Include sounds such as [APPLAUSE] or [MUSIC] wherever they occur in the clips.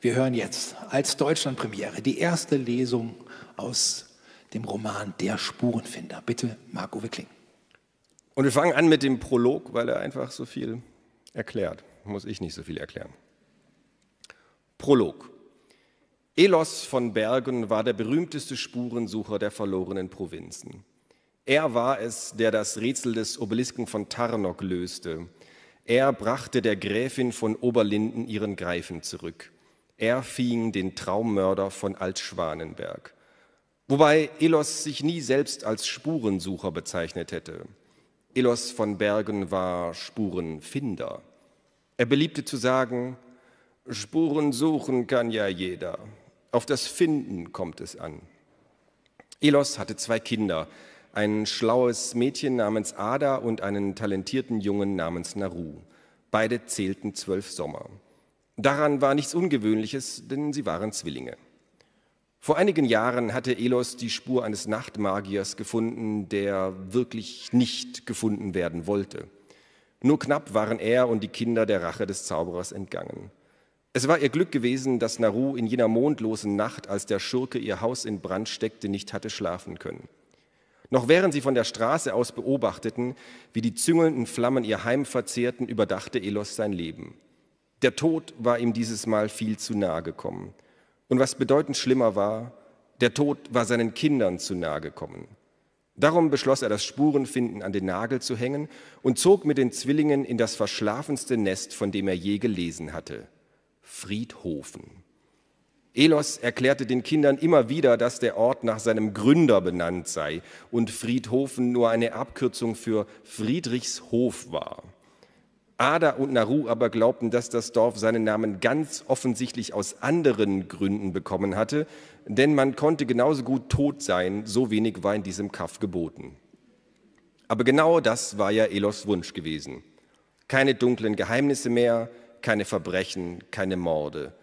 Wir hören jetzt als Deutschlandpremiere die erste Lesung aus dem Roman Der Spurenfinder. Bitte, Marco Wickling. Und wir fangen an mit dem Prolog, weil er einfach so viel erklärt. Muss ich nicht so viel erklären. Prolog. Elos von Bergen war der berühmteste Spurensucher der verlorenen Provinzen. Er war es, der das Rätsel des Obelisken von Tarnok löste. Er brachte der Gräfin von Oberlinden ihren Greifen zurück. Er fing den Traummörder von Altschwanenberg. Wobei Elos sich nie selbst als Spurensucher bezeichnet hätte. Elos von Bergen war Spurenfinder. Er beliebte zu sagen, Spuren suchen kann ja jeder. Auf das Finden kommt es an. Elos hatte zwei Kinder, ein schlaues Mädchen namens Ada und einen talentierten Jungen namens Naru. Beide zählten zwölf Sommer. Daran war nichts Ungewöhnliches, denn sie waren Zwillinge. Vor einigen Jahren hatte Elos die Spur eines Nachtmagiers gefunden, der wirklich nicht gefunden werden wollte. Nur knapp waren er und die Kinder der Rache des Zauberers entgangen. Es war ihr Glück gewesen, dass Naru in jener mondlosen Nacht, als der Schurke ihr Haus in Brand steckte, nicht hatte schlafen können. Noch während sie von der Straße aus beobachteten, wie die züngelnden Flammen ihr Heim verzehrten, überdachte Elos sein Leben. Der Tod war ihm dieses Mal viel zu nahe gekommen. Und was bedeutend schlimmer war, der Tod war seinen Kindern zu nahe gekommen. Darum beschloss er, das Spurenfinden an den Nagel zu hängen und zog mit den Zwillingen in das verschlafenste Nest, von dem er je gelesen hatte, Friedhofen. Elos erklärte den Kindern immer wieder, dass der Ort nach seinem Gründer benannt sei und Friedhofen nur eine Abkürzung für Friedrichshof war. Ada und Naru aber glaubten, dass das Dorf seinen Namen ganz offensichtlich aus anderen Gründen bekommen hatte, denn man konnte genauso gut tot sein, so wenig war in diesem Kaff geboten. Aber genau das war ja Elos Wunsch gewesen. Keine dunklen Geheimnisse mehr, keine Verbrechen, keine Morde.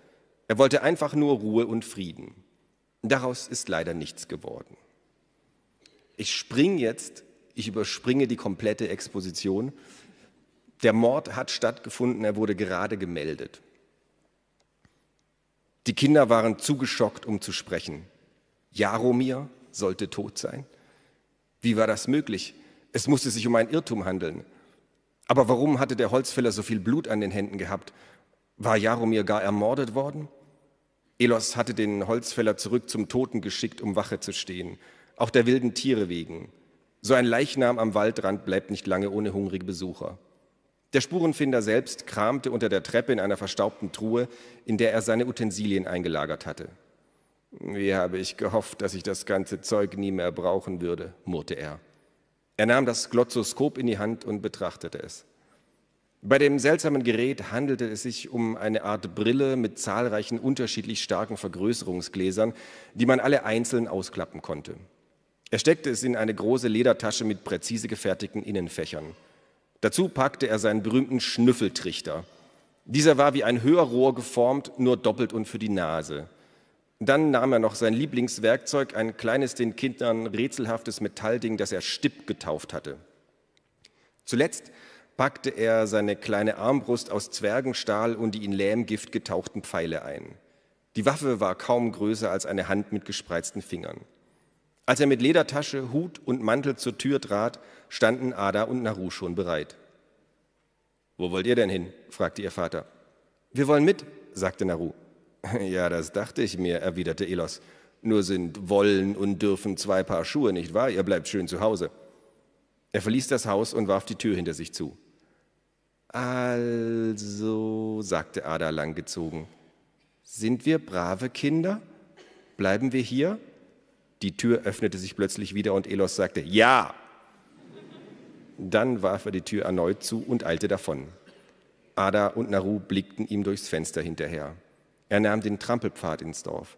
Er wollte einfach nur Ruhe und Frieden. Daraus ist leider nichts geworden. Ich springe jetzt, ich überspringe die komplette Exposition der Mord hat stattgefunden, er wurde gerade gemeldet. Die Kinder waren zu geschockt, um zu sprechen. Jaromir sollte tot sein. Wie war das möglich? Es musste sich um ein Irrtum handeln. Aber warum hatte der Holzfäller so viel Blut an den Händen gehabt? War Jaromir gar ermordet worden? Elos hatte den Holzfäller zurück zum Toten geschickt, um Wache zu stehen, auch der wilden Tiere wegen. So ein Leichnam am Waldrand bleibt nicht lange ohne hungrige Besucher. Der Spurenfinder selbst kramte unter der Treppe in einer verstaubten Truhe, in der er seine Utensilien eingelagert hatte. Wie habe ich gehofft, dass ich das ganze Zeug nie mehr brauchen würde, murrte er. Er nahm das Glotzoskop in die Hand und betrachtete es. Bei dem seltsamen Gerät handelte es sich um eine Art Brille mit zahlreichen unterschiedlich starken Vergrößerungsgläsern, die man alle einzeln ausklappen konnte. Er steckte es in eine große Ledertasche mit präzise gefertigten Innenfächern. Dazu packte er seinen berühmten Schnüffeltrichter. Dieser war wie ein Hörrohr geformt, nur doppelt und für die Nase. Dann nahm er noch sein Lieblingswerkzeug, ein kleines, den Kindern rätselhaftes Metallding, das er Stipp getauft hatte. Zuletzt packte er seine kleine Armbrust aus Zwergenstahl und die in Lähmgift getauchten Pfeile ein. Die Waffe war kaum größer als eine Hand mit gespreizten Fingern. Als er mit Ledertasche, Hut und Mantel zur Tür trat, standen Ada und Naru schon bereit. Wo wollt ihr denn hin? fragte ihr Vater. Wir wollen mit, sagte Naru. [LAUGHS] Ja, das dachte ich mir, erwiderte Elos. Nur sind wollen und dürfen zwei Paar Schuhe, nicht wahr? Ihr bleibt schön zu Hause. Er verließ das Haus und warf die Tür hinter sich zu. Also, sagte Ada langgezogen, sind wir brave Kinder? Bleiben wir hier? Die Tür öffnete sich plötzlich wieder und Elos sagte, ja. Dann warf er die Tür erneut zu und eilte davon. Ada und Naru blickten ihm durchs Fenster hinterher. Er nahm den Trampelpfad ins Dorf.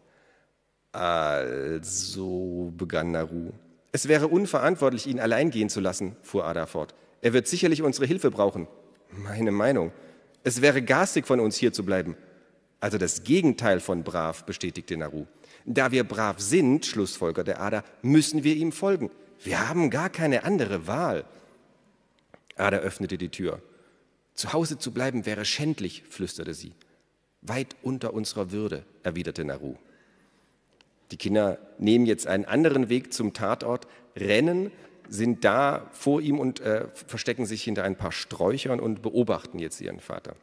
Also, begann Naru. Es wäre unverantwortlich, ihn allein gehen zu lassen, fuhr Ada fort. Er wird sicherlich unsere Hilfe brauchen. Meine Meinung. Es wäre garstig von uns hier zu bleiben. Also das Gegenteil von brav, bestätigte Naru. Da wir brav sind, schlussfolgerte Ada, müssen wir ihm folgen. Wir haben gar keine andere Wahl. Ada öffnete die Tür. Zu Hause zu bleiben wäre schändlich, flüsterte sie. Weit unter unserer Würde, erwiderte Naru. Die Kinder nehmen jetzt einen anderen Weg zum Tatort, rennen, sind da vor ihm und äh, verstecken sich hinter ein paar Sträuchern und beobachten jetzt ihren Vater.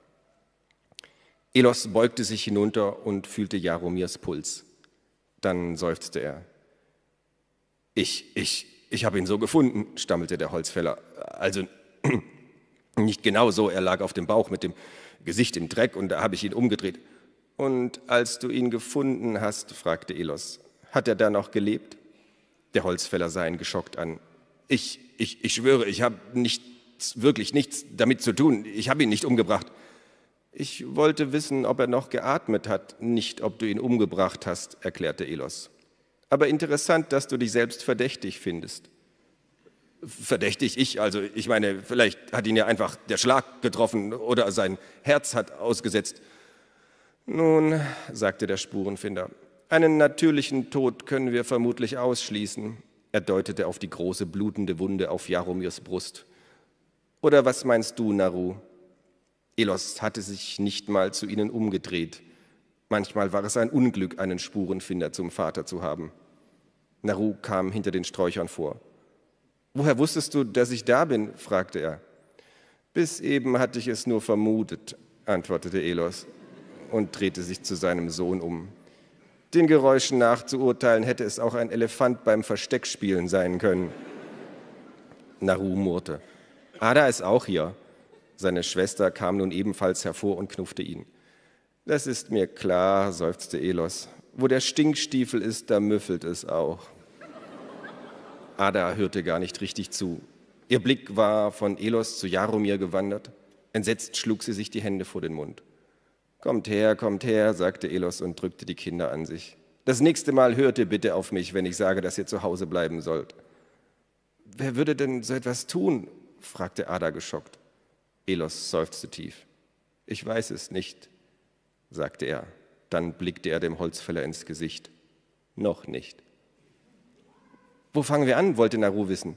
Elos beugte sich hinunter und fühlte Jaromirs Puls. Dann seufzte er. Ich, ich, ich habe ihn so gefunden, stammelte der Holzfäller. Also nicht genau so, er lag auf dem Bauch mit dem Gesicht im Dreck und da habe ich ihn umgedreht. Und als du ihn gefunden hast, fragte Elos, hat er da noch gelebt? Der Holzfäller sah ihn geschockt an. Ich, ich, ich schwöre, ich habe nichts, wirklich nichts damit zu tun. Ich habe ihn nicht umgebracht. Ich wollte wissen, ob er noch geatmet hat, nicht ob du ihn umgebracht hast, erklärte Elos. Aber interessant, dass du dich selbst verdächtig findest. Verdächtig ich, also ich meine, vielleicht hat ihn ja einfach der Schlag getroffen oder sein Herz hat ausgesetzt. Nun, sagte der Spurenfinder, einen natürlichen Tod können wir vermutlich ausschließen. Er deutete auf die große blutende Wunde auf Jaromirs Brust. Oder was meinst du, Naru? Elos hatte sich nicht mal zu ihnen umgedreht. Manchmal war es ein Unglück, einen Spurenfinder zum Vater zu haben. Naru kam hinter den Sträuchern vor. Woher wusstest du, dass ich da bin? fragte er. Bis eben hatte ich es nur vermutet, antwortete Elos und drehte sich zu seinem Sohn um. Den Geräuschen nach zu urteilen, hätte es auch ein Elefant beim Versteckspielen sein können. Naru murrte. Ada ist auch hier. Seine Schwester kam nun ebenfalls hervor und knuffte ihn. Das ist mir klar, seufzte Elos. Wo der Stinkstiefel ist, da müffelt es auch. Ada hörte gar nicht richtig zu. Ihr Blick war von Elos zu Jaromir gewandert. Entsetzt schlug sie sich die Hände vor den Mund. Kommt her, kommt her, sagte Elos und drückte die Kinder an sich. Das nächste Mal hört ihr bitte auf mich, wenn ich sage, dass ihr zu Hause bleiben sollt. Wer würde denn so etwas tun? fragte Ada geschockt. Elos seufzte tief. Ich weiß es nicht, sagte er. Dann blickte er dem Holzfäller ins Gesicht. Noch nicht. Wo fangen wir an? wollte Naru wissen.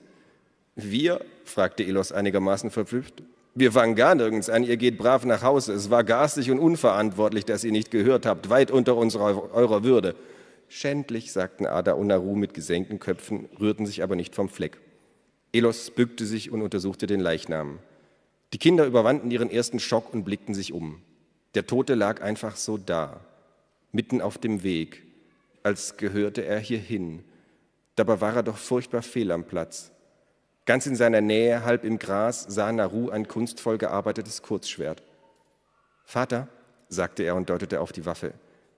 Wir? fragte Elos einigermaßen verblüfft. Wir fangen gar nirgends an, ihr geht brav nach Hause. Es war garstig und unverantwortlich, dass ihr nicht gehört habt, weit unter unserer, eurer Würde. Schändlich, sagten Ada und Naru mit gesenkten Köpfen, rührten sich aber nicht vom Fleck. Elos bückte sich und untersuchte den Leichnam. Die Kinder überwanden ihren ersten Schock und blickten sich um. Der Tote lag einfach so da, mitten auf dem Weg, als gehörte er hierhin, Dabei war er doch furchtbar fehl am Platz. Ganz in seiner Nähe, halb im Gras, sah Naru ein kunstvoll gearbeitetes Kurzschwert. Vater, sagte er und deutete auf die Waffe,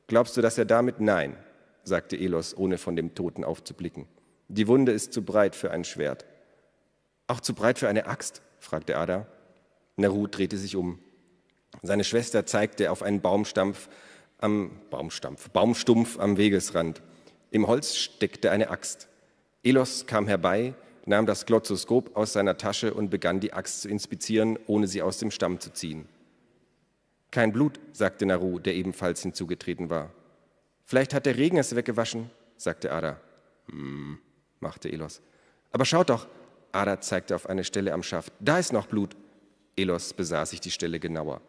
glaubst du, dass er damit? Nein, sagte Elos, ohne von dem Toten aufzublicken. Die Wunde ist zu breit für ein Schwert. Auch zu breit für eine Axt? fragte Ada. Naru drehte sich um. Seine Schwester zeigte auf einen Baumstampf am Baumstampf, Baumstumpf am Wegesrand. Im Holz steckte eine Axt. Elos kam herbei, nahm das Glotzoskop aus seiner Tasche und begann die Axt zu inspizieren, ohne sie aus dem Stamm zu ziehen. Kein Blut, sagte Naru, der ebenfalls hinzugetreten war. Vielleicht hat der Regen es weggewaschen, sagte Ada. Hm, machte Elos. Aber schaut doch, Ada zeigte auf eine Stelle am Schaft. Da ist noch Blut. Elos besah sich die Stelle genauer.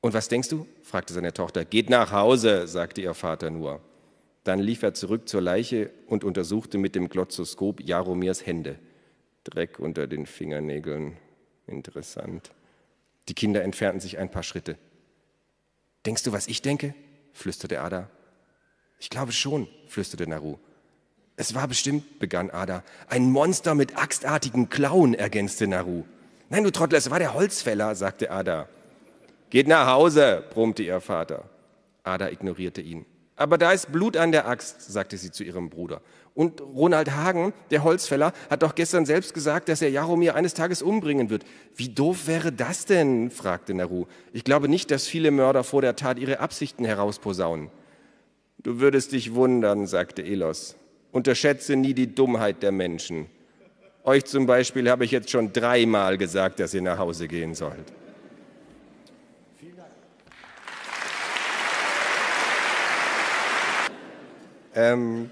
Und was denkst du? fragte seine Tochter. Geht nach Hause, sagte ihr Vater nur. Dann lief er zurück zur Leiche und untersuchte mit dem Glotzoskop Jaromirs Hände. Dreck unter den Fingernägeln. Interessant. Die Kinder entfernten sich ein paar Schritte. Denkst du, was ich denke? flüsterte Ada. Ich glaube schon, flüsterte Naru. Es war bestimmt, begann Ada. Ein Monster mit axtartigen Klauen, ergänzte Naru. Nein, du Trottel, es war der Holzfäller, sagte Ada. Geht nach Hause, brummte ihr Vater. Ada ignorierte ihn. Aber da ist Blut an der Axt, sagte sie zu ihrem Bruder. Und Ronald Hagen, der Holzfäller, hat doch gestern selbst gesagt, dass er Jaromir eines Tages umbringen wird. Wie doof wäre das denn? fragte Naru. Ich glaube nicht, dass viele Mörder vor der Tat ihre Absichten herausposaunen. Du würdest dich wundern, sagte Elos. Unterschätze nie die Dummheit der Menschen. Euch zum Beispiel habe ich jetzt schon dreimal gesagt, dass ihr nach Hause gehen sollt. Ähm,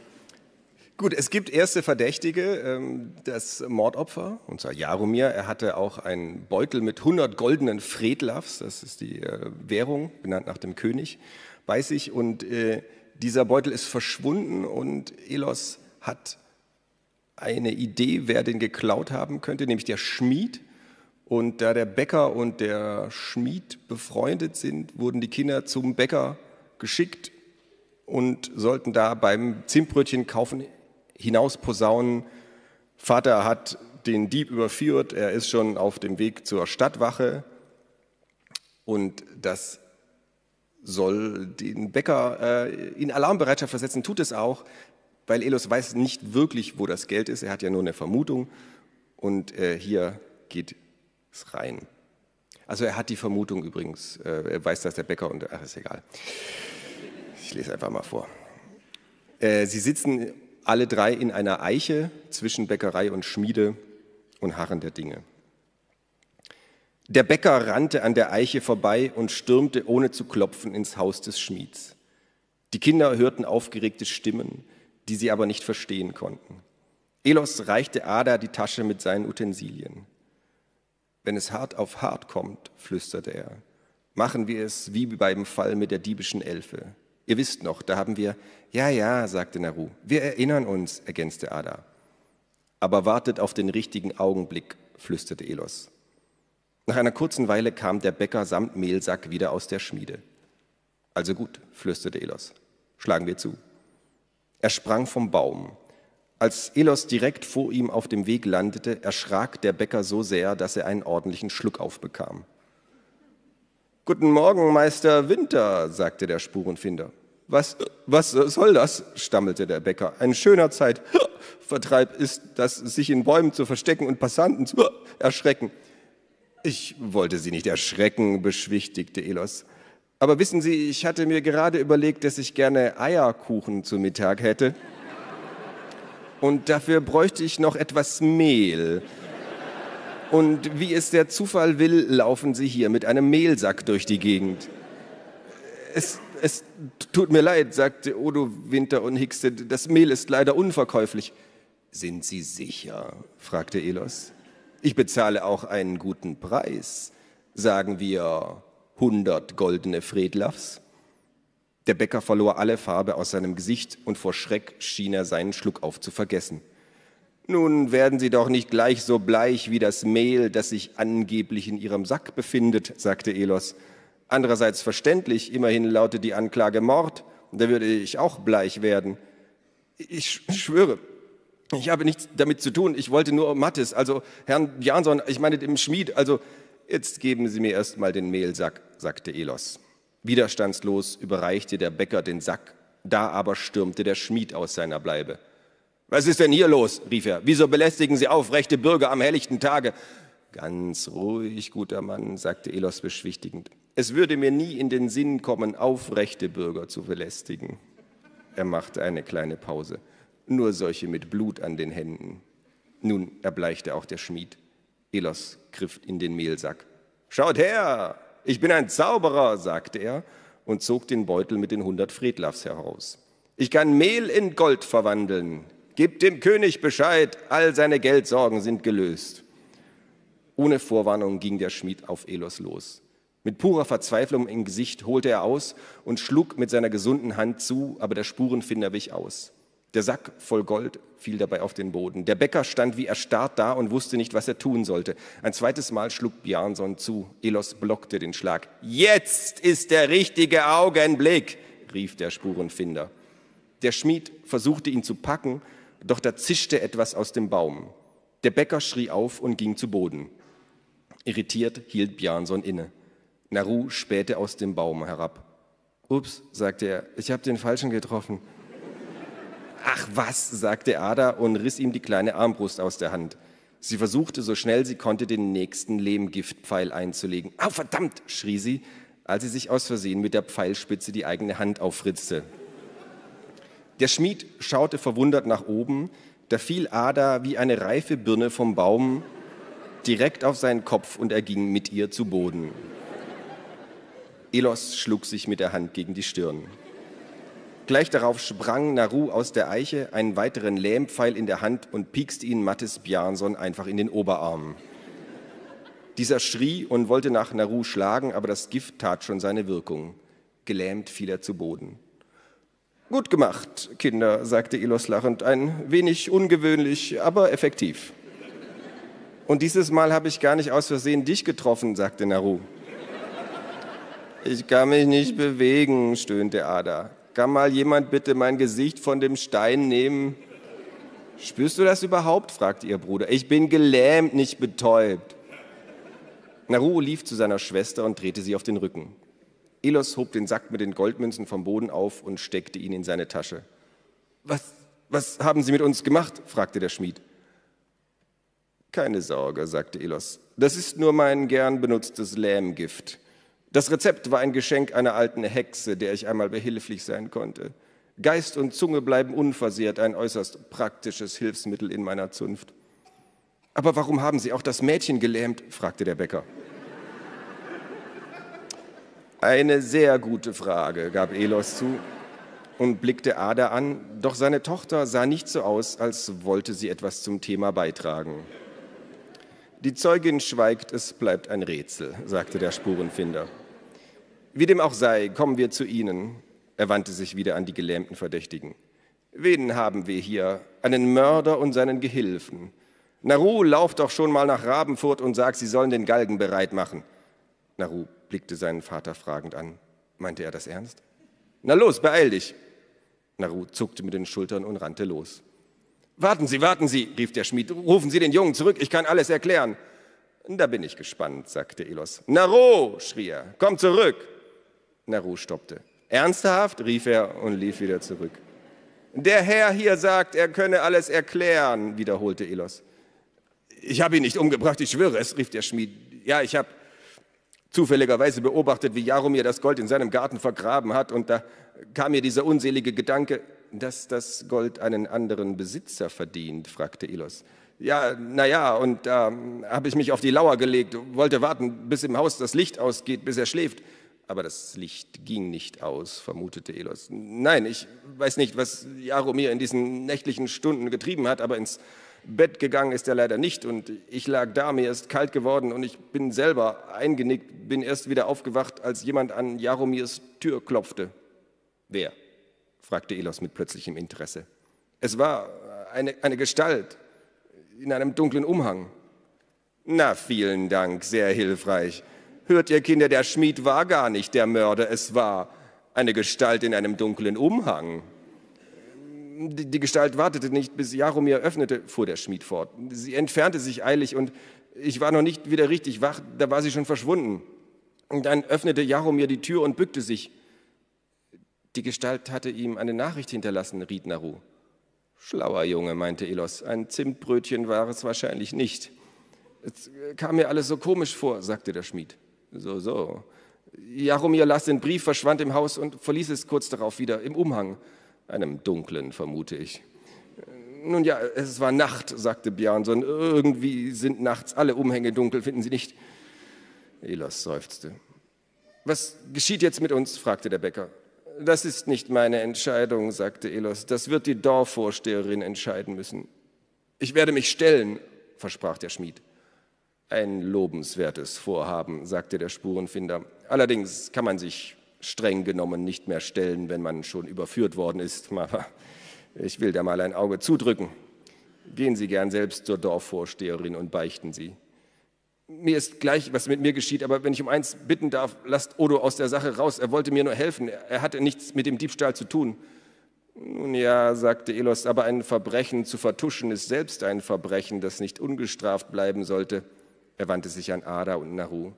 Gut, es gibt erste Verdächtige, ähm, das Mordopfer, zwar Jaromir. Er hatte auch einen Beutel mit 100 goldenen Fredlavs, das ist die äh, Währung, benannt nach dem König, bei sich. Und äh, dieser Beutel ist verschwunden und Elos hat eine Idee, wer den geklaut haben könnte, nämlich der Schmied. Und da der Bäcker und der Schmied befreundet sind, wurden die Kinder zum Bäcker geschickt und sollten da beim Zimtbrötchen kaufen hinaus posaunen. Vater hat den Dieb überführt, er ist schon auf dem Weg zur Stadtwache und das soll den Bäcker äh, in Alarmbereitschaft versetzen, tut es auch, weil Elos weiß nicht wirklich, wo das Geld ist, er hat ja nur eine Vermutung und äh, hier geht es rein. Also er hat die Vermutung übrigens, äh, er weiß, dass der Bäcker und, ach ist egal. Ich lese einfach mal vor. Äh, sie sitzen alle drei in einer Eiche zwischen Bäckerei und Schmiede und harren der Dinge. Der Bäcker rannte an der Eiche vorbei und stürmte ohne zu klopfen ins Haus des Schmieds. Die Kinder hörten aufgeregte Stimmen, die sie aber nicht verstehen konnten. Elos reichte Ada die Tasche mit seinen Utensilien. Wenn es hart auf hart kommt, flüsterte er, machen wir es wie beim Fall mit der diebischen Elfe. Ihr wisst noch, da haben wir, ja, ja, sagte Naru, wir erinnern uns, ergänzte Ada. Aber wartet auf den richtigen Augenblick, flüsterte Elos. Nach einer kurzen Weile kam der Bäcker samt Mehlsack wieder aus der Schmiede. Also gut, flüsterte Elos, schlagen wir zu. Er sprang vom Baum. Als Elos direkt vor ihm auf dem Weg landete, erschrak der Bäcker so sehr, dass er einen ordentlichen Schluck aufbekam. Guten Morgen, Meister Winter, sagte der Spurenfinder. Was, was soll das? stammelte der Bäcker. Ein schöner Zeitvertreib ist das, sich in Bäumen zu verstecken und Passanten zu erschrecken. Ich wollte Sie nicht erschrecken, beschwichtigte Elos. Aber wissen Sie, ich hatte mir gerade überlegt, dass ich gerne Eierkuchen zu Mittag hätte. Und dafür bräuchte ich noch etwas Mehl. Und wie es der Zufall will, laufen sie hier mit einem Mehlsack durch die Gegend. Es, es tut mir leid, sagte Odo Winter und hickste, das Mehl ist leider unverkäuflich. Sind Sie sicher? fragte Elos. Ich bezahle auch einen guten Preis. Sagen wir 100 goldene Fredlafs? Der Bäcker verlor alle Farbe aus seinem Gesicht und vor Schreck schien er seinen Schluck auf zu vergessen. Nun werden Sie doch nicht gleich so bleich wie das Mehl, das sich angeblich in Ihrem Sack befindet, sagte Elos. Andererseits verständlich, immerhin lautet die Anklage Mord, da würde ich auch bleich werden. Ich schwöre, ich habe nichts damit zu tun, ich wollte nur Mattes, also Herrn Jansson, ich meine dem Schmied, also jetzt geben Sie mir erst mal den Mehlsack, sagte Elos. Widerstandslos überreichte der Bäcker den Sack, da aber stürmte der Schmied aus seiner Bleibe. Was ist denn hier los? rief er. Wieso belästigen Sie aufrechte Bürger am helllichten Tage? Ganz ruhig, guter Mann, sagte Elos beschwichtigend. Es würde mir nie in den Sinn kommen, aufrechte Bürger zu belästigen. Er machte eine kleine Pause. Nur solche mit Blut an den Händen. Nun erbleichte auch der Schmied. Elos griff in den Mehlsack. Schaut her, ich bin ein Zauberer, sagte er und zog den Beutel mit den hundert Fredlafs heraus. Ich kann Mehl in Gold verwandeln. Gib dem König Bescheid, all seine Geldsorgen sind gelöst. Ohne Vorwarnung ging der Schmied auf Elos los. Mit purer Verzweiflung im Gesicht holte er aus und schlug mit seiner gesunden Hand zu, aber der Spurenfinder wich aus. Der Sack voll Gold fiel dabei auf den Boden. Der Bäcker stand wie erstarrt da und wusste nicht, was er tun sollte. Ein zweites Mal schlug Bjarnson zu. Elos blockte den Schlag. Jetzt ist der richtige Augenblick, rief der Spurenfinder. Der Schmied versuchte ihn zu packen, doch da zischte etwas aus dem Baum. Der Bäcker schrie auf und ging zu Boden. Irritiert hielt Bjarnson inne. Naru spähte aus dem Baum herab. Ups, sagte er, ich habe den Falschen getroffen. Ach was, sagte Ada und riss ihm die kleine Armbrust aus der Hand. Sie versuchte so schnell sie konnte, den nächsten Lehmgiftpfeil einzulegen. Au, verdammt, schrie sie, als sie sich aus Versehen mit der Pfeilspitze die eigene Hand auffritzte. Der Schmied schaute verwundert nach oben, da fiel Ada wie eine reife Birne vom Baum direkt auf seinen Kopf und er ging mit ihr zu Boden. Elos schlug sich mit der Hand gegen die Stirn. Gleich darauf sprang Naru aus der Eiche, einen weiteren Lähmpfeil in der Hand und piekste ihn Mattes Bjarnson einfach in den Oberarm. Dieser schrie und wollte nach Naru schlagen, aber das Gift tat schon seine Wirkung. Gelähmt fiel er zu Boden. Gut gemacht, Kinder, sagte Elos lachend, ein wenig ungewöhnlich, aber effektiv. Und dieses Mal habe ich gar nicht aus Versehen dich getroffen, sagte Naru. Ich kann mich nicht bewegen, stöhnte Ada. Kann mal jemand bitte mein Gesicht von dem Stein nehmen? Spürst du das überhaupt? fragte ihr Bruder. Ich bin gelähmt, nicht betäubt. Naru lief zu seiner Schwester und drehte sie auf den Rücken. Elos hob den Sack mit den Goldmünzen vom Boden auf und steckte ihn in seine Tasche. Was, was haben Sie mit uns gemacht? fragte der Schmied. Keine Sorge, sagte Elos. Das ist nur mein gern benutztes Lähmgift. Das Rezept war ein Geschenk einer alten Hexe, der ich einmal behilflich sein konnte. Geist und Zunge bleiben unversehrt, ein äußerst praktisches Hilfsmittel in meiner Zunft. Aber warum haben Sie auch das Mädchen gelähmt? fragte der Bäcker. Eine sehr gute Frage, gab Elos zu und blickte Ada an, doch seine Tochter sah nicht so aus, als wollte sie etwas zum Thema beitragen. Die Zeugin schweigt, es bleibt ein Rätsel, sagte der Spurenfinder. Wie dem auch sei, kommen wir zu Ihnen. Er wandte sich wieder an die gelähmten Verdächtigen. Wen haben wir hier? Einen Mörder und seinen Gehilfen. Naru, lauf doch schon mal nach Rabenfurt und sag, sie sollen den Galgen bereit machen. Naru blickte seinen Vater fragend an. Meinte er das ernst? Na los, beeil dich. Naru zuckte mit den Schultern und rannte los. Warten Sie, warten Sie, rief der Schmied. Rufen Sie den Jungen zurück, ich kann alles erklären. Da bin ich gespannt, sagte Elos. Naro, schrie er, komm zurück. Naru stoppte. Ernsthaft? rief er und lief wieder zurück. Der Herr hier sagt, er könne alles erklären, wiederholte Elos. Ich habe ihn nicht umgebracht, ich schwöre es, rief der Schmied. Ja, ich habe zufälligerweise beobachtet, wie Jaromir das Gold in seinem Garten vergraben hat und da kam mir dieser unselige Gedanke, dass das Gold einen anderen Besitzer verdient, fragte Ilos. Ja, naja, und da äh, habe ich mich auf die Lauer gelegt, wollte warten, bis im Haus das Licht ausgeht, bis er schläft. Aber das Licht ging nicht aus, vermutete Elos. Nein, ich weiß nicht, was Jaromir in diesen nächtlichen Stunden getrieben hat, aber ins Bett gegangen ist er leider nicht und ich lag da, mir ist kalt geworden und ich bin selber eingenickt, bin erst wieder aufgewacht, als jemand an Jaromirs Tür klopfte. Wer? fragte Elos mit plötzlichem Interesse. Es war eine, eine Gestalt in einem dunklen Umhang. Na, vielen Dank, sehr hilfreich. Hört ihr Kinder, der Schmied war gar nicht der Mörder, es war eine Gestalt in einem dunklen Umhang. Die, die Gestalt wartete nicht, bis Jaromir öffnete, fuhr der Schmied fort. Sie entfernte sich eilig und ich war noch nicht wieder richtig wach, da war sie schon verschwunden. Und dann öffnete Jaromir die Tür und bückte sich. Die Gestalt hatte ihm eine Nachricht hinterlassen, riet Naru. Schlauer Junge, meinte Elos, ein Zimtbrötchen war es wahrscheinlich nicht. Es kam mir alles so komisch vor, sagte der Schmied. So, so. Jaromir las den Brief, verschwand im Haus und verließ es kurz darauf wieder im Umhang. Einem dunklen, vermute ich. Nun ja, es war Nacht, sagte Bjarnson. Irgendwie sind nachts alle Umhänge dunkel, finden Sie nicht? Elos seufzte. Was geschieht jetzt mit uns? fragte der Bäcker. Das ist nicht meine Entscheidung, sagte Elos. Das wird die Dorfvorsteherin entscheiden müssen. Ich werde mich stellen, versprach der Schmied. Ein lobenswertes Vorhaben, sagte der Spurenfinder. Allerdings kann man sich streng genommen nicht mehr stellen, wenn man schon überführt worden ist. [LAUGHS] Aber ich will da mal ein Auge zudrücken. Gehen Sie gern selbst zur Dorfvorsteherin und beichten Sie. Mir ist gleich, was mit mir geschieht, aber wenn ich um eins bitten darf, lasst Odo aus der Sache raus. Er wollte mir nur helfen. Er hatte nichts mit dem Diebstahl zu tun. Nun ja, sagte Elos, aber ein Verbrechen zu vertuschen ist selbst ein Verbrechen, das nicht ungestraft bleiben sollte. Er wandte sich an Ada und Naru.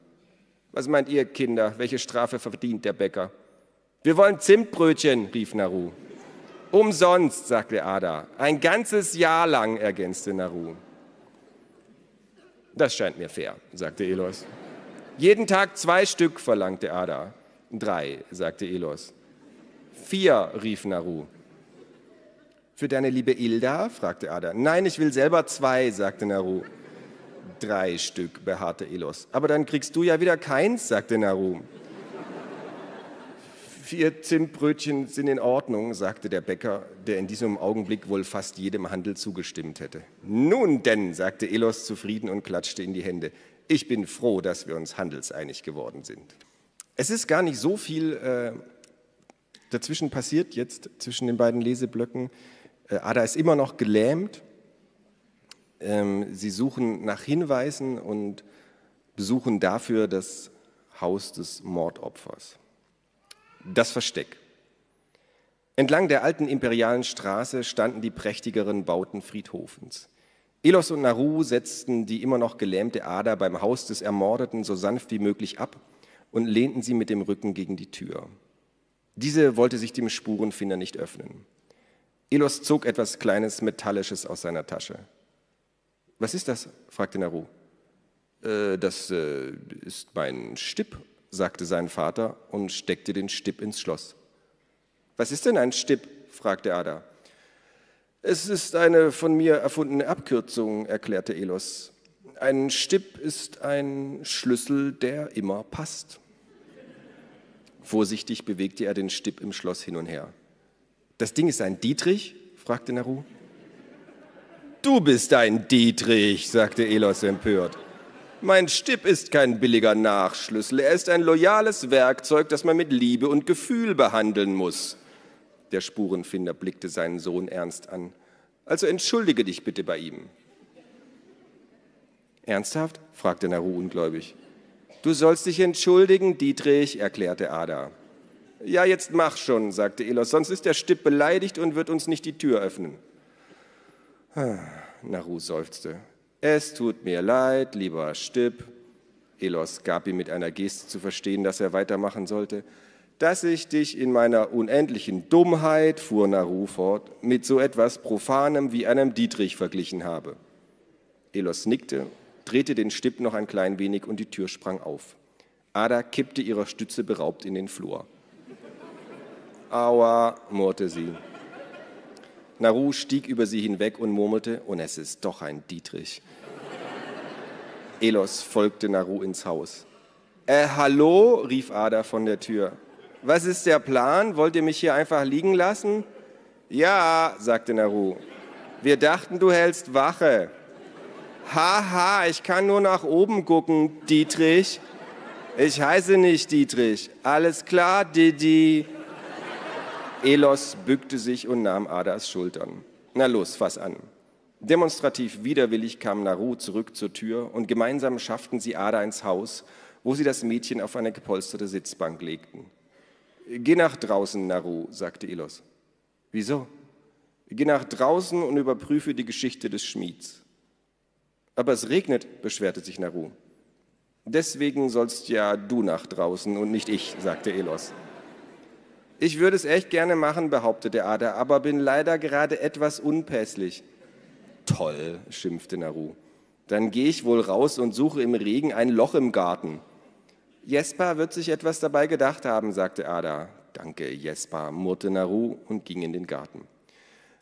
Was meint ihr, Kinder? Welche Strafe verdient der Bäcker? Wir wollen Zimtbrötchen, rief Naru. Umsonst, sagte Ada. Ein ganzes Jahr lang, ergänzte Naru. Das scheint mir fair, sagte Elos. Jeden Tag zwei Stück, verlangte Ada. Drei, sagte Elos. Vier, rief Naru. Für deine liebe Ilda? fragte Ada. Nein, ich will selber zwei, sagte Naru. Drei Stück, beharrte Elos. Aber dann kriegst du ja wieder keins, sagte Naru. Vier Zimtbrötchen sind in Ordnung, sagte der Bäcker, der in diesem Augenblick wohl fast jedem Handel zugestimmt hätte. Nun denn, sagte Elos zufrieden und klatschte in die Hände. Ich bin froh, dass wir uns handelseinig geworden sind. Es ist gar nicht so viel äh, dazwischen passiert jetzt, zwischen den beiden Leseblöcken. Äh, Ada ist immer noch gelähmt. Ähm, sie suchen nach Hinweisen und besuchen dafür das Haus des Mordopfers. Das Versteck. Entlang der alten imperialen Straße standen die prächtigeren Bauten Friedhofens. Elos und Naru setzten die immer noch gelähmte Ada beim Haus des Ermordeten so sanft wie möglich ab und lehnten sie mit dem Rücken gegen die Tür. Diese wollte sich dem Spurenfinder nicht öffnen. Elos zog etwas Kleines Metallisches aus seiner Tasche. Was ist das? fragte Naru. Äh, das äh, ist mein Stipp, sagte sein Vater und steckte den Stipp ins Schloss. Was ist denn ein Stipp? fragte Ada. Es ist eine von mir erfundene Abkürzung, erklärte Elos. Ein Stipp ist ein Schlüssel, der immer passt. Vorsichtig bewegte er den Stipp im Schloss hin und her. Das Ding ist ein Dietrich? fragte Naru. Du bist ein Dietrich, sagte Elos empört. Mein Stipp ist kein billiger Nachschlüssel, er ist ein loyales Werkzeug, das man mit Liebe und Gefühl behandeln muss. Der Spurenfinder blickte seinen Sohn ernst an. Also entschuldige dich bitte bei ihm. Ernsthaft? fragte Naru ungläubig. Du sollst dich entschuldigen, Dietrich, erklärte Ada. Ja, jetzt mach schon, sagte Elos, sonst ist der Stipp beleidigt und wird uns nicht die Tür öffnen. Ah, Naru seufzte. Es tut mir leid, lieber Stipp. Elos gab ihm mit einer Geste zu verstehen, dass er weitermachen sollte. Dass ich dich in meiner unendlichen Dummheit, fuhr Naru fort, mit so etwas Profanem wie einem Dietrich verglichen habe. Elos nickte, drehte den Stipp noch ein klein wenig und die Tür sprang auf. Ada kippte ihrer Stütze beraubt in den Flur. Aua, murrte sie. Naru stieg über sie hinweg und murmelte, und es ist doch ein Dietrich. Elos folgte Naru ins Haus. Äh, hallo, rief Ada von der Tür. Was ist der Plan? Wollt ihr mich hier einfach liegen lassen? Ja, sagte Naru. Wir dachten, du hältst Wache. Haha, ich kann nur nach oben gucken, Dietrich. Ich heiße nicht Dietrich. Alles klar, Didi. Elos bückte sich und nahm Adas Schultern. Na los, fass an. Demonstrativ widerwillig kam Naru zurück zur Tür und gemeinsam schafften sie Ada ins Haus, wo sie das Mädchen auf eine gepolsterte Sitzbank legten. Geh nach draußen, Naru, sagte Elos. Wieso? Geh nach draußen und überprüfe die Geschichte des Schmieds. Aber es regnet, beschwerte sich Naru. Deswegen sollst ja du nach draußen und nicht ich, sagte Elos. Ich würde es echt gerne machen, behauptete Ada, aber bin leider gerade etwas unpässlich. Toll, schimpfte Naru. Dann gehe ich wohl raus und suche im Regen ein Loch im Garten. Jesper wird sich etwas dabei gedacht haben, sagte Ada. Danke, Jesper, murrte Naru und ging in den Garten.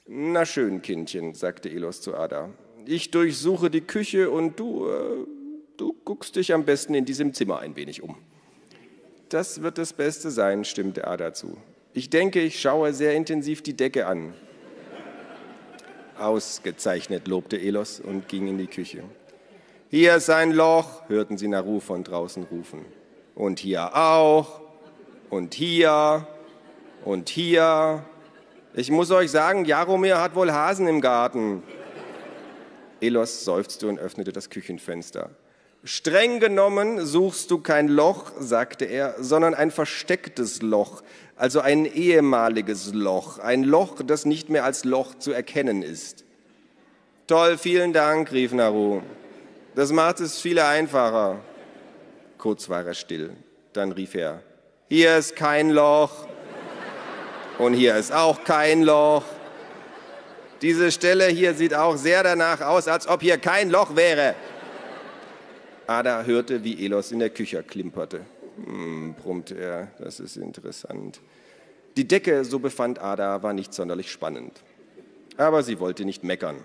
Na schön, Kindchen, sagte Elos zu Ada. Ich durchsuche die Küche und du, äh, du guckst dich am besten in diesem Zimmer ein wenig um. Das wird das Beste sein, stimmte Ada zu. Ich denke, ich schaue sehr intensiv die Decke an. Ausgezeichnet, lobte Elos und ging in die Küche. Hier ist ein Loch, hörten sie Naru von draußen rufen. Und hier auch. Und hier. Und hier. Ich muss euch sagen, Jaromir hat wohl Hasen im Garten. Elos seufzte und öffnete das Küchenfenster. Streng genommen suchst du kein Loch, sagte er, sondern ein verstecktes Loch, also ein ehemaliges Loch, ein Loch, das nicht mehr als Loch zu erkennen ist. Toll, vielen Dank, rief Naru. Das macht es viel einfacher. Kurz war er still. Dann rief er, hier ist kein Loch und hier ist auch kein Loch. Diese Stelle hier sieht auch sehr danach aus, als ob hier kein Loch wäre. Ada hörte, wie Elos in der Küche klimperte. Hm, brummte er, das ist interessant. Die Decke, so befand Ada, war nicht sonderlich spannend. Aber sie wollte nicht meckern.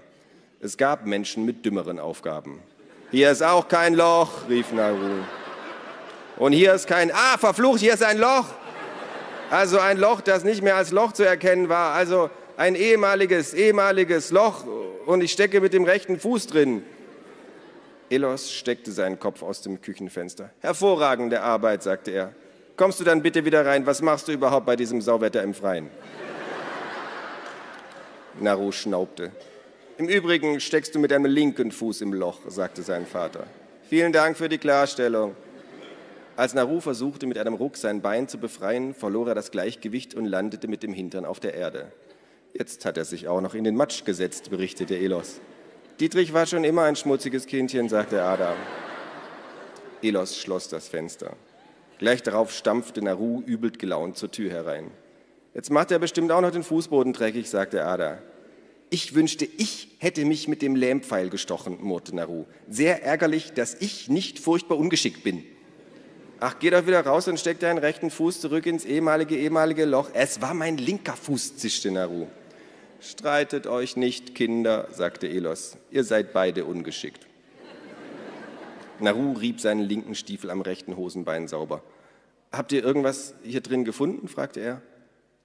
Es gab Menschen mit dümmeren Aufgaben. Hier ist auch kein Loch, rief Naru. Und hier ist kein, ah, verflucht, hier ist ein Loch. Also ein Loch, das nicht mehr als Loch zu erkennen war. Also ein ehemaliges, ehemaliges Loch und ich stecke mit dem rechten Fuß drin. Elos steckte seinen Kopf aus dem Küchenfenster. Hervorragende Arbeit, sagte er. Kommst du dann bitte wieder rein? Was machst du überhaupt bei diesem Sauwetter im Freien? Naru schnaubte. Im Übrigen steckst du mit deinem linken Fuß im Loch, sagte sein Vater. Vielen Dank für die Klarstellung. Als Naru versuchte, mit einem Ruck sein Bein zu befreien, verlor er das Gleichgewicht und landete mit dem Hintern auf der Erde. Jetzt hat er sich auch noch in den Matsch gesetzt, berichtete Elos. Dietrich war schon immer ein schmutziges Kindchen, sagte Adam. Elos schloss das Fenster. Gleich darauf stampfte Naru übel gelaunt zur Tür herein. Jetzt macht er bestimmt auch noch den Fußboden dreckig, sagte Ada. Ich wünschte, ich hätte mich mit dem Lähmpfeil gestochen, murrte Naru. Sehr ärgerlich, dass ich nicht furchtbar ungeschickt bin. Ach, geh doch wieder raus und steck deinen rechten Fuß zurück ins ehemalige, ehemalige Loch. Es war mein linker Fuß, zischte Naru. Streitet euch nicht, Kinder, sagte Elos. Ihr seid beide ungeschickt. Naru rieb seinen linken Stiefel am rechten Hosenbein sauber. Habt ihr irgendwas hier drin gefunden? fragte er.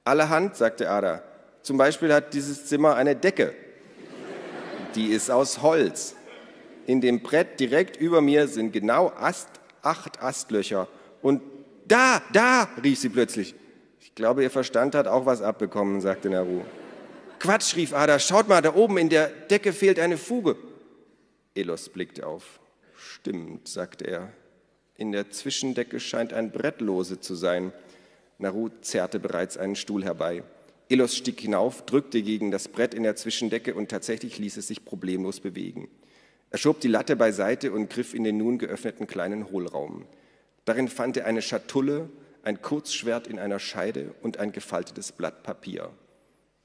Allerhand, sagte Ada. Zum Beispiel hat dieses Zimmer eine Decke. Die ist aus Holz. In dem Brett direkt über mir sind genau Ast, acht Astlöcher. Und da, da, rief sie plötzlich. Ich glaube, ihr Verstand hat auch was abbekommen, sagte Naru. Quatsch, rief Ada, schaut mal, da oben in der Decke fehlt eine Fuge. Elos blickte auf. Stimmt, sagte er. In der Zwischendecke scheint ein Brett lose zu sein. Naru zerrte bereits einen Stuhl herbei. Elos stieg hinauf, drückte gegen das Brett in der Zwischendecke und tatsächlich ließ es sich problemlos bewegen. Er schob die Latte beiseite und griff in den nun geöffneten kleinen Hohlraum. Darin fand er eine Schatulle, ein Kurzschwert in einer Scheide und ein gefaltetes Blatt Papier.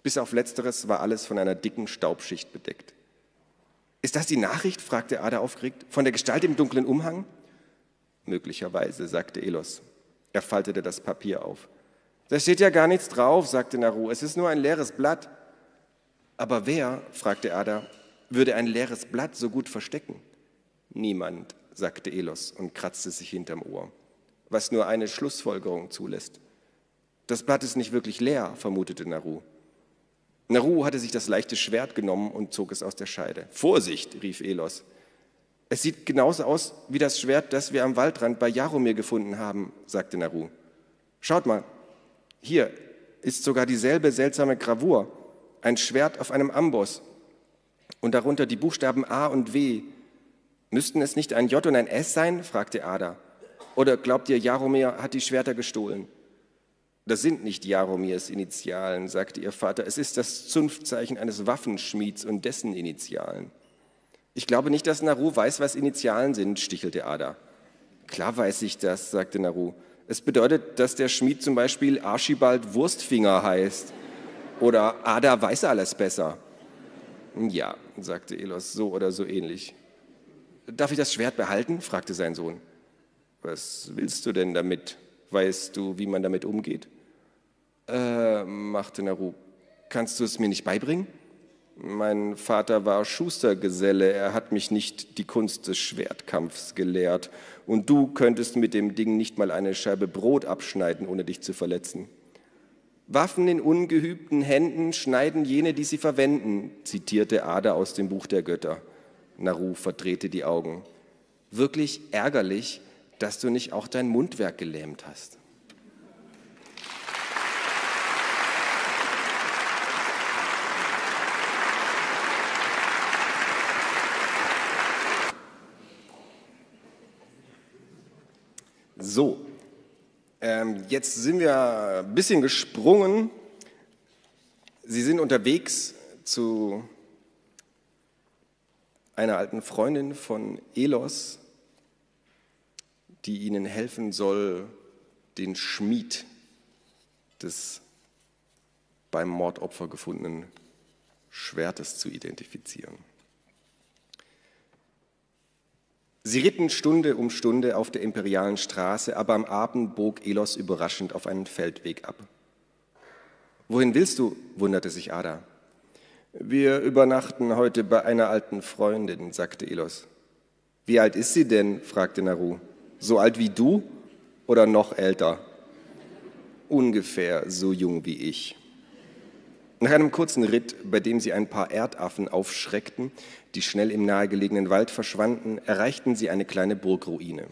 Bis auf letzteres war alles von einer dicken Staubschicht bedeckt. Ist das die Nachricht? fragte Ada aufgeregt. Von der Gestalt im dunklen Umhang? Möglicherweise, sagte Elos. Er faltete das Papier auf. Da steht ja gar nichts drauf, sagte Naru. Es ist nur ein leeres Blatt. Aber wer, fragte Ada, würde ein leeres Blatt so gut verstecken? Niemand, sagte Elos und kratzte sich hinterm Ohr, was nur eine Schlussfolgerung zulässt. Das Blatt ist nicht wirklich leer, vermutete Naru. Naru hatte sich das leichte Schwert genommen und zog es aus der Scheide. Vorsicht, rief Elos. Es sieht genauso aus wie das Schwert, das wir am Waldrand bei Jaromir gefunden haben, sagte Naru. Schaut mal, hier ist sogar dieselbe seltsame Gravur, ein Schwert auf einem Amboss und darunter die Buchstaben A und W. Müssten es nicht ein J und ein S sein? fragte Ada. Oder glaubt ihr, Jaromir hat die Schwerter gestohlen? Das sind nicht Jaromirs Initialen, sagte ihr Vater. Es ist das Zunftzeichen eines Waffenschmieds und dessen Initialen. Ich glaube nicht, dass Naru weiß, was Initialen sind, stichelte Ada. Klar weiß ich das, sagte Naru. Es bedeutet, dass der Schmied zum Beispiel Archibald Wurstfinger heißt. Oder Ada weiß alles besser. Ja, sagte Elos, so oder so ähnlich. Darf ich das Schwert behalten? fragte sein Sohn. Was willst du denn damit? Weißt du, wie man damit umgeht? Äh, machte Naru. Kannst du es mir nicht beibringen? Mein Vater war Schustergeselle, er hat mich nicht die Kunst des Schwertkampfs gelehrt. Und du könntest mit dem Ding nicht mal eine Scheibe Brot abschneiden, ohne dich zu verletzen. Waffen in ungeübten Händen schneiden jene, die sie verwenden, zitierte Ada aus dem Buch der Götter. Naru verdrehte die Augen. Wirklich ärgerlich, dass du nicht auch dein Mundwerk gelähmt hast. So, ähm, jetzt sind wir ein bisschen gesprungen. Sie sind unterwegs zu einer alten Freundin von Elos, die ihnen helfen soll, den Schmied des beim Mordopfer gefundenen Schwertes zu identifizieren. Sie ritten Stunde um Stunde auf der imperialen Straße, aber am Abend bog Elos überraschend auf einen Feldweg ab. Wohin willst du? wunderte sich Ada. Wir übernachten heute bei einer alten Freundin, sagte Elos. Wie alt ist sie denn? fragte Naru. So alt wie du oder noch älter? ungefähr so jung wie ich. Nach einem kurzen Ritt, bei dem sie ein paar Erdaffen aufschreckten, die schnell im nahegelegenen Wald verschwanden, erreichten sie eine kleine Burgruine.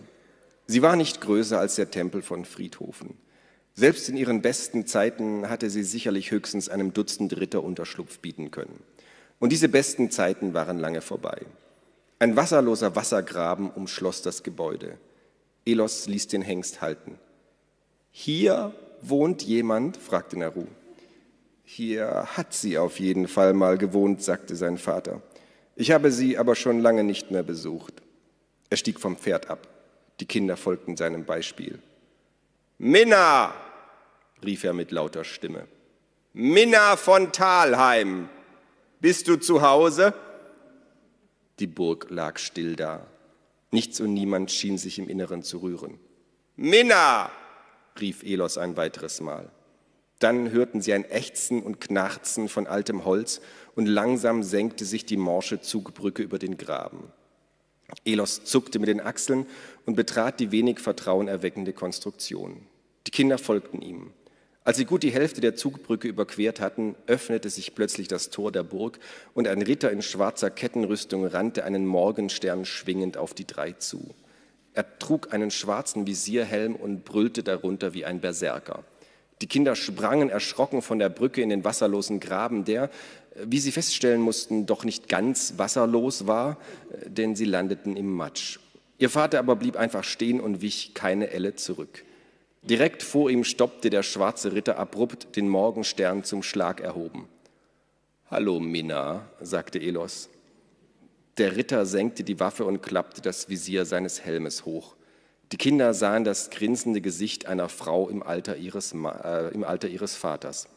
Sie war nicht größer als der Tempel von Friedhofen. Selbst in ihren besten Zeiten hatte sie sicherlich höchstens einem Dutzend Ritter Unterschlupf bieten können. Und diese besten Zeiten waren lange vorbei. Ein wasserloser Wassergraben umschloss das Gebäude. Elos ließ den Hengst halten. Hier wohnt jemand? fragte Naru. Hier hat sie auf jeden Fall mal gewohnt, sagte sein Vater. Ich habe sie aber schon lange nicht mehr besucht. Er stieg vom Pferd ab. Die Kinder folgten seinem Beispiel. Minna, rief er mit lauter Stimme. Minna von Talheim, bist du zu Hause? Die Burg lag still da. Nichts und niemand schien sich im Inneren zu rühren. Minna, rief Elos ein weiteres Mal. Dann hörten sie ein Ächzen und Knarzen von altem Holz und langsam senkte sich die morsche Zugbrücke über den Graben. Elos zuckte mit den Achseln und betrat die wenig vertrauenerweckende Konstruktion. Die Kinder folgten ihm. Als sie gut die Hälfte der Zugbrücke überquert hatten, öffnete sich plötzlich das Tor der Burg und ein Ritter in schwarzer Kettenrüstung rannte einen Morgenstern schwingend auf die drei zu. Er trug einen schwarzen Visierhelm und brüllte darunter wie ein Berserker. Die Kinder sprangen erschrocken von der Brücke in den wasserlosen Graben, der, wie sie feststellen mussten, doch nicht ganz wasserlos war, denn sie landeten im Matsch. Ihr Vater aber blieb einfach stehen und wich keine Elle zurück. Direkt vor ihm stoppte der schwarze Ritter abrupt, den Morgenstern zum Schlag erhoben. Hallo, Minna, sagte Elos. Der Ritter senkte die Waffe und klappte das Visier seines Helmes hoch. Die Kinder sahen das grinsende Gesicht einer Frau im Alter ihres, äh, im Alter ihres Vaters.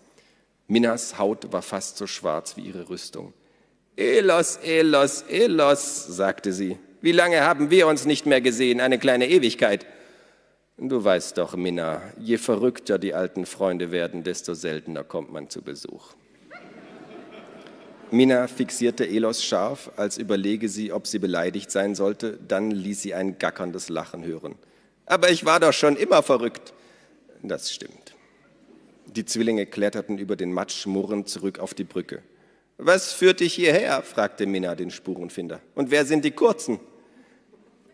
Minnas Haut war fast so schwarz wie ihre Rüstung. Elos, Elos, Elos, sagte sie. Wie lange haben wir uns nicht mehr gesehen? Eine kleine Ewigkeit. Du weißt doch, Minna, je verrückter die alten Freunde werden, desto seltener kommt man zu Besuch. Minna fixierte Elos scharf, als überlege sie, ob sie beleidigt sein sollte. Dann ließ sie ein gackerndes Lachen hören. Aber ich war doch schon immer verrückt. Das stimmt. Die Zwillinge kletterten über den Matsch murrend zurück auf die Brücke. Was führt dich hierher? fragte Minna den Spurenfinder. Und wer sind die Kurzen?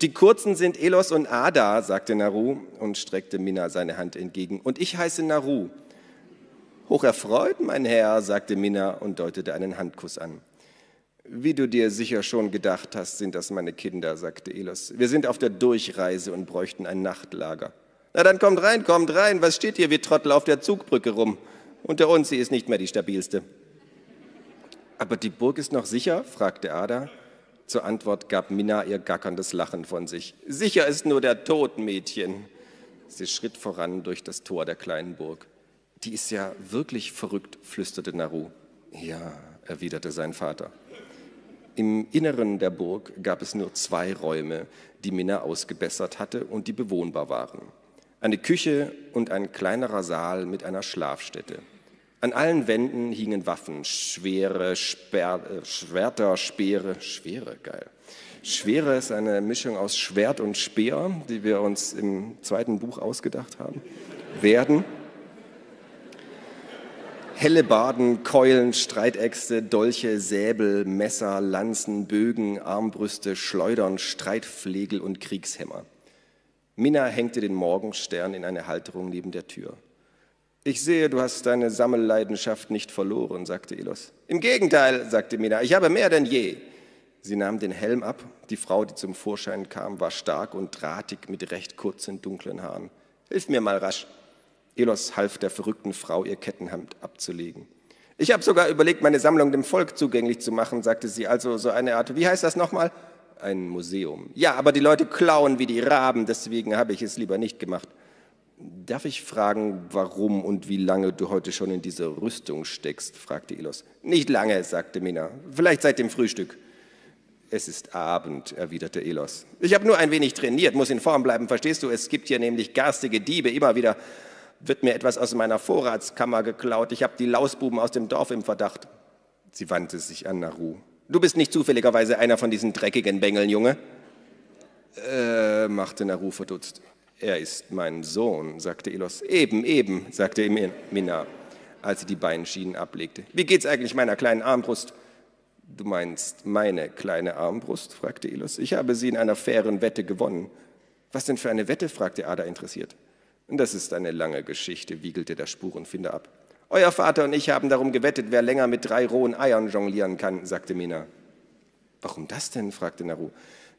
Die Kurzen sind Elos und Ada, sagte Naru und streckte Minna seine Hand entgegen. Und ich heiße Naru. Hocherfreut, mein Herr, sagte Minna und deutete einen Handkuss an. Wie du dir sicher schon gedacht hast, sind das meine Kinder, sagte Elos. Wir sind auf der Durchreise und bräuchten ein Nachtlager. Na dann kommt rein, kommt rein. Was steht hier wie Trottel auf der Zugbrücke rum? Unter uns, sie ist nicht mehr die stabilste. Aber die Burg ist noch sicher? fragte Ada. Zur Antwort gab Minna ihr gackerndes Lachen von sich. Sicher ist nur der Tod, Mädchen. Sie schritt voran durch das Tor der kleinen Burg. Die ist ja wirklich verrückt, flüsterte Naru. Ja, erwiderte sein Vater. Im Inneren der Burg gab es nur zwei Räume, die Minna ausgebessert hatte und die bewohnbar waren. Eine Küche und ein kleinerer Saal mit einer Schlafstätte. An allen Wänden hingen Waffen, schwere Sper äh, Schwerter, Speere, Schwere, geil. Schwere ist eine Mischung aus Schwert und Speer, die wir uns im zweiten Buch ausgedacht haben, werden. Hellebarden, Keulen, Streitäxte, Dolche, Säbel, Messer, Lanzen, Bögen, Armbrüste, Schleudern, Streitflegel und Kriegshämmer. Minna hängte den Morgenstern in eine Halterung neben der Tür. Ich sehe, du hast deine Sammelleidenschaft nicht verloren, sagte Elos. Im Gegenteil, sagte Minna, ich habe mehr denn je. Sie nahm den Helm ab. Die Frau, die zum Vorschein kam, war stark und drahtig mit recht kurzen, dunklen Haaren. Hilf mir mal rasch. Elos half der verrückten Frau, ihr Kettenhemd abzulegen. Ich habe sogar überlegt, meine Sammlung dem Volk zugänglich zu machen, sagte sie. Also so eine Art, wie heißt das nochmal? Ein Museum. Ja, aber die Leute klauen wie die Raben, deswegen habe ich es lieber nicht gemacht. Darf ich fragen, warum und wie lange du heute schon in dieser Rüstung steckst? fragte Elos. Nicht lange, sagte Mina. Vielleicht seit dem Frühstück. Es ist Abend, erwiderte Elos. Ich habe nur ein wenig trainiert, muss in Form bleiben, verstehst du? Es gibt hier nämlich garstige Diebe immer wieder wird mir etwas aus meiner Vorratskammer geklaut. Ich habe die Lausbuben aus dem Dorf im Verdacht. Sie wandte sich an Naru. Du bist nicht zufälligerweise einer von diesen dreckigen Bengeln, Junge? Äh, machte Naru verdutzt. Er ist mein Sohn, sagte Elos. Eben, eben, sagte Minna, als sie die Beinschienen ablegte. Wie geht's eigentlich meiner kleinen Armbrust? Du meinst meine kleine Armbrust? fragte Elos. Ich habe sie in einer fairen Wette gewonnen. Was denn für eine Wette? fragte Ada interessiert. Das ist eine lange Geschichte, wiegelte der Spurenfinder ab. Euer Vater und ich haben darum gewettet, wer länger mit drei rohen Eiern jonglieren kann, sagte Mina. Warum das denn? fragte Naru.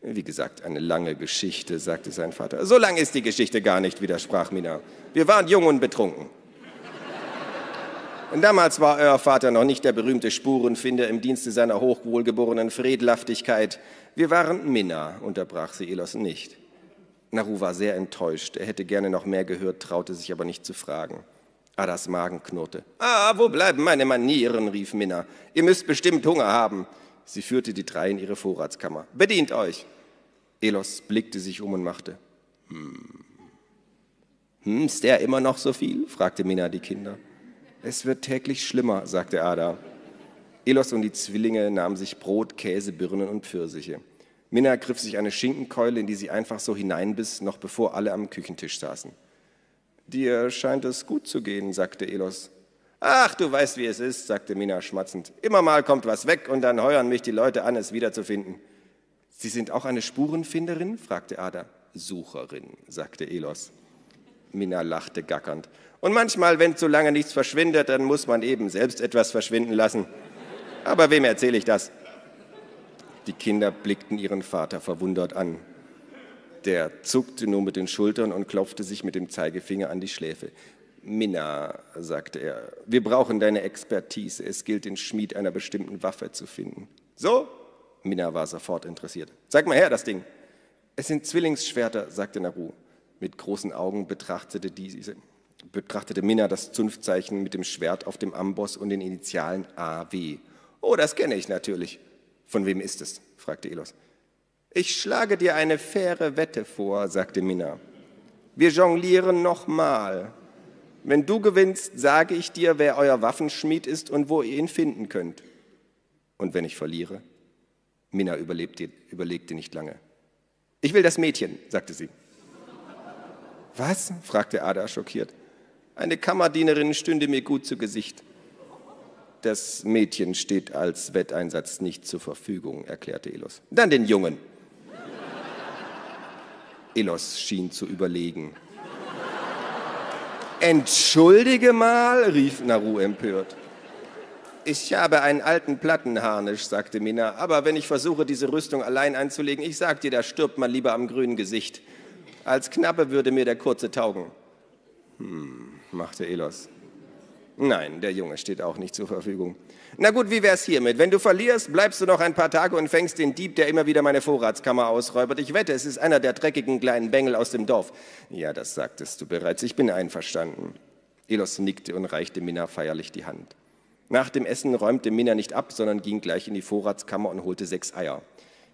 Wie gesagt, eine lange Geschichte, sagte sein Vater. So lang ist die Geschichte gar nicht, widersprach Mina. Wir waren jung und betrunken. Und damals war euer Vater noch nicht der berühmte Spurenfinder im Dienste seiner hochwohlgeborenen Friedlaftigkeit. Wir waren Minna, unterbrach sie Elos nicht. Naru war sehr enttäuscht. Er hätte gerne noch mehr gehört, traute sich aber nicht zu fragen. Adas Magen knurrte. Ah, wo bleiben meine Manieren? rief Minna. Ihr müsst bestimmt Hunger haben. Sie führte die drei in ihre Vorratskammer. Bedient euch! Elos blickte sich um und machte. Hm. Hm, ist der immer noch so viel? fragte Minna die Kinder. Es wird täglich schlimmer, sagte Ada. Elos und die Zwillinge nahmen sich Brot, Käse, Birnen und Pfirsiche. Minna griff sich eine Schinkenkeule, in die sie einfach so hineinbiss, noch bevor alle am Küchentisch saßen. Dir scheint es gut zu gehen, sagte Elos. Ach, du weißt, wie es ist, sagte Mina schmatzend. Immer mal kommt was weg und dann heuern mich die Leute an, es wiederzufinden. Sie sind auch eine Spurenfinderin? fragte Ada. Sucherin, sagte Elos. Mina lachte gackernd. Und manchmal, wenn zu lange nichts verschwindet, dann muss man eben selbst etwas verschwinden lassen. Aber wem erzähle ich das? Die Kinder blickten ihren Vater verwundert an. Der zuckte nur mit den Schultern und klopfte sich mit dem Zeigefinger an die Schläfe. Minna, sagte er, wir brauchen deine Expertise. Es gilt, den Schmied einer bestimmten Waffe zu finden. So? Minna war sofort interessiert. Zeig mal her, das Ding. Es sind Zwillingsschwerter, sagte Naru. Mit großen Augen betrachtete, diese, betrachtete Minna das Zunftzeichen mit dem Schwert auf dem Amboss und den Initialen AW. Oh, das kenne ich natürlich. Von wem ist es? fragte Elos. Ich schlage dir eine faire Wette vor, sagte Minna. Wir jonglieren nochmal. Wenn du gewinnst, sage ich dir, wer euer Waffenschmied ist und wo ihr ihn finden könnt. Und wenn ich verliere? Minna überlebte, überlegte nicht lange. Ich will das Mädchen, sagte sie. Was? fragte Ada schockiert. Eine Kammerdienerin stünde mir gut zu Gesicht. Das Mädchen steht als Wetteinsatz nicht zur Verfügung, erklärte Elos. Dann den Jungen. Elos schien zu überlegen. Entschuldige mal, rief Naru empört. Ich habe einen alten Plattenharnisch, sagte Mina, aber wenn ich versuche, diese Rüstung allein einzulegen, ich sag dir, da stirbt man lieber am grünen Gesicht. Als Knappe würde mir der kurze taugen. Hm, machte Elos. Nein, der Junge steht auch nicht zur Verfügung. Na gut, wie wär's hiermit? Wenn du verlierst, bleibst du noch ein paar Tage und fängst den Dieb, der immer wieder meine Vorratskammer ausräubert. Ich wette, es ist einer der dreckigen kleinen Bengel aus dem Dorf. Ja, das sagtest du bereits. Ich bin einverstanden. Elos nickte und reichte Minna feierlich die Hand. Nach dem Essen räumte Minna nicht ab, sondern ging gleich in die Vorratskammer und holte sechs Eier.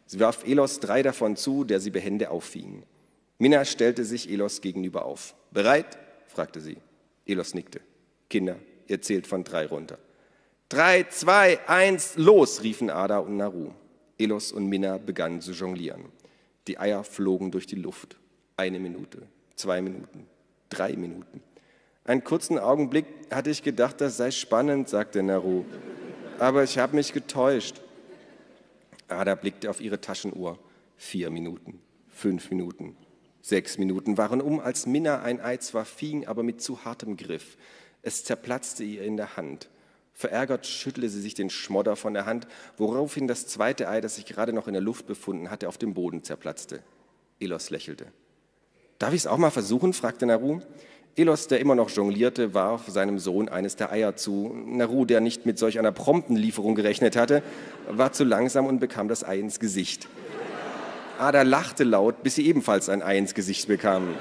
Sie warf Elos drei davon zu, der sie behende auffing. Minna stellte sich Elos gegenüber auf. Bereit? fragte sie. Elos nickte. Kinder, ihr zählt von drei runter. Drei, zwei, eins, los, riefen Ada und Naru. Elos und Minna begannen zu jonglieren. Die Eier flogen durch die Luft. Eine Minute, zwei Minuten, drei Minuten. Einen kurzen Augenblick hatte ich gedacht, das sei spannend, sagte Naru. Aber ich habe mich getäuscht. Ada blickte auf ihre Taschenuhr. Vier Minuten, fünf Minuten, sechs Minuten waren um, als Minna ein Ei zwar fing, aber mit zu hartem Griff. Es zerplatzte ihr in der Hand. Verärgert schüttelte sie sich den Schmodder von der Hand, woraufhin das zweite Ei, das sich gerade noch in der Luft befunden hatte, auf dem Boden zerplatzte. Elos lächelte. Darf ich es auch mal versuchen? fragte Naru. Elos, der immer noch jonglierte, warf seinem Sohn eines der Eier zu. Naru, der nicht mit solch einer prompten Lieferung gerechnet hatte, war zu langsam und bekam das Ei ins Gesicht. Ada lachte laut, bis sie ebenfalls ein Ei ins Gesicht bekam.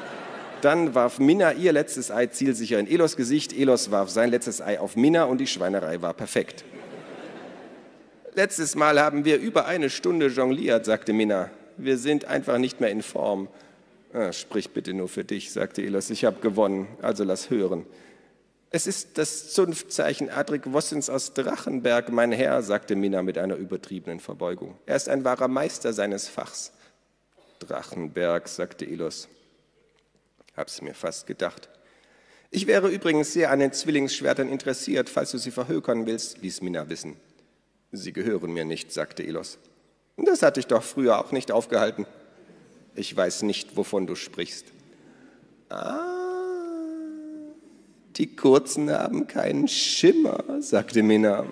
Dann warf Minna ihr letztes Ei zielsicher in Elos Gesicht. Elos warf sein letztes Ei auf Minna und die Schweinerei war perfekt. Letztes Mal haben wir über eine Stunde jongliert, sagte Minna. Wir sind einfach nicht mehr in Form. Ah, sprich bitte nur für dich, sagte Elos. Ich habe gewonnen, also lass hören. Es ist das Zunftzeichen Adrik Wossens aus Drachenberg, mein Herr, sagte Minna mit einer übertriebenen Verbeugung. Er ist ein wahrer Meister seines Fachs. Drachenberg, sagte Elos. Hab's mir fast gedacht. Ich wäre übrigens sehr an den Zwillingsschwertern interessiert, falls du sie verhökern willst, ließ Minna wissen. Sie gehören mir nicht, sagte Elos. Das hatte ich doch früher auch nicht aufgehalten. Ich weiß nicht, wovon du sprichst. Ah, die Kurzen haben keinen Schimmer, sagte Minna.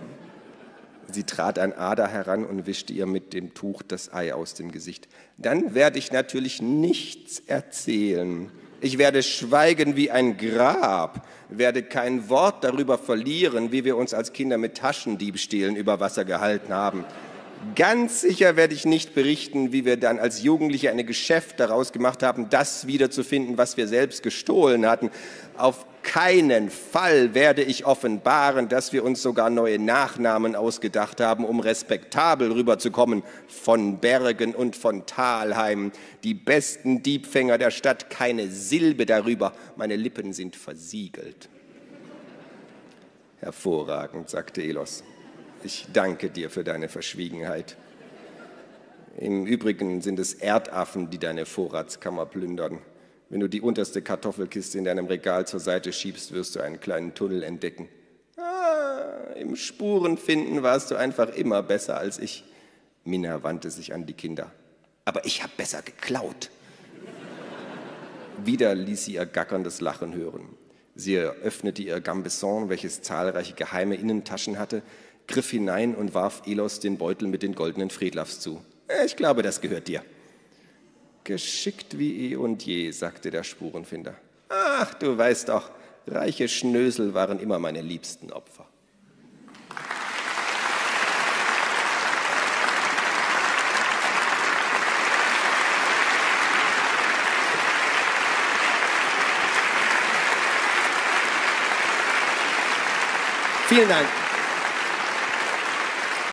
Sie trat an Ada heran und wischte ihr mit dem Tuch das Ei aus dem Gesicht. Dann werde ich natürlich nichts erzählen. Ich werde schweigen wie ein Grab, werde kein Wort darüber verlieren, wie wir uns als Kinder mit Taschendiebstählen über Wasser gehalten haben. Ganz sicher werde ich nicht berichten, wie wir dann als Jugendliche eine Geschäft daraus gemacht haben, das wiederzufinden, was wir selbst gestohlen hatten. Auf keinen Fall werde ich offenbaren, dass wir uns sogar neue Nachnamen ausgedacht haben, um respektabel rüberzukommen. Von Bergen und von Talheim, die besten Diebfänger der Stadt, keine Silbe darüber. Meine Lippen sind versiegelt. Hervorragend, sagte Elos. Ich danke dir für deine Verschwiegenheit. Im Übrigen sind es Erdaffen, die deine Vorratskammer plündern. Wenn du die unterste Kartoffelkiste in deinem Regal zur Seite schiebst, wirst du einen kleinen Tunnel entdecken. Ah, Im Spurenfinden warst du einfach immer besser als ich. Minna wandte sich an die Kinder. Aber ich habe besser geklaut. Wieder ließ sie ihr gackerndes Lachen hören. Sie öffnete ihr Gambesson, welches zahlreiche geheime Innentaschen hatte, griff hinein und warf Elos den Beutel mit den goldenen Friedlafs zu. Ich glaube, das gehört dir. Geschickt wie eh und je, sagte der Spurenfinder. Ach, du weißt doch, reiche Schnösel waren immer meine liebsten Opfer. Vielen Dank.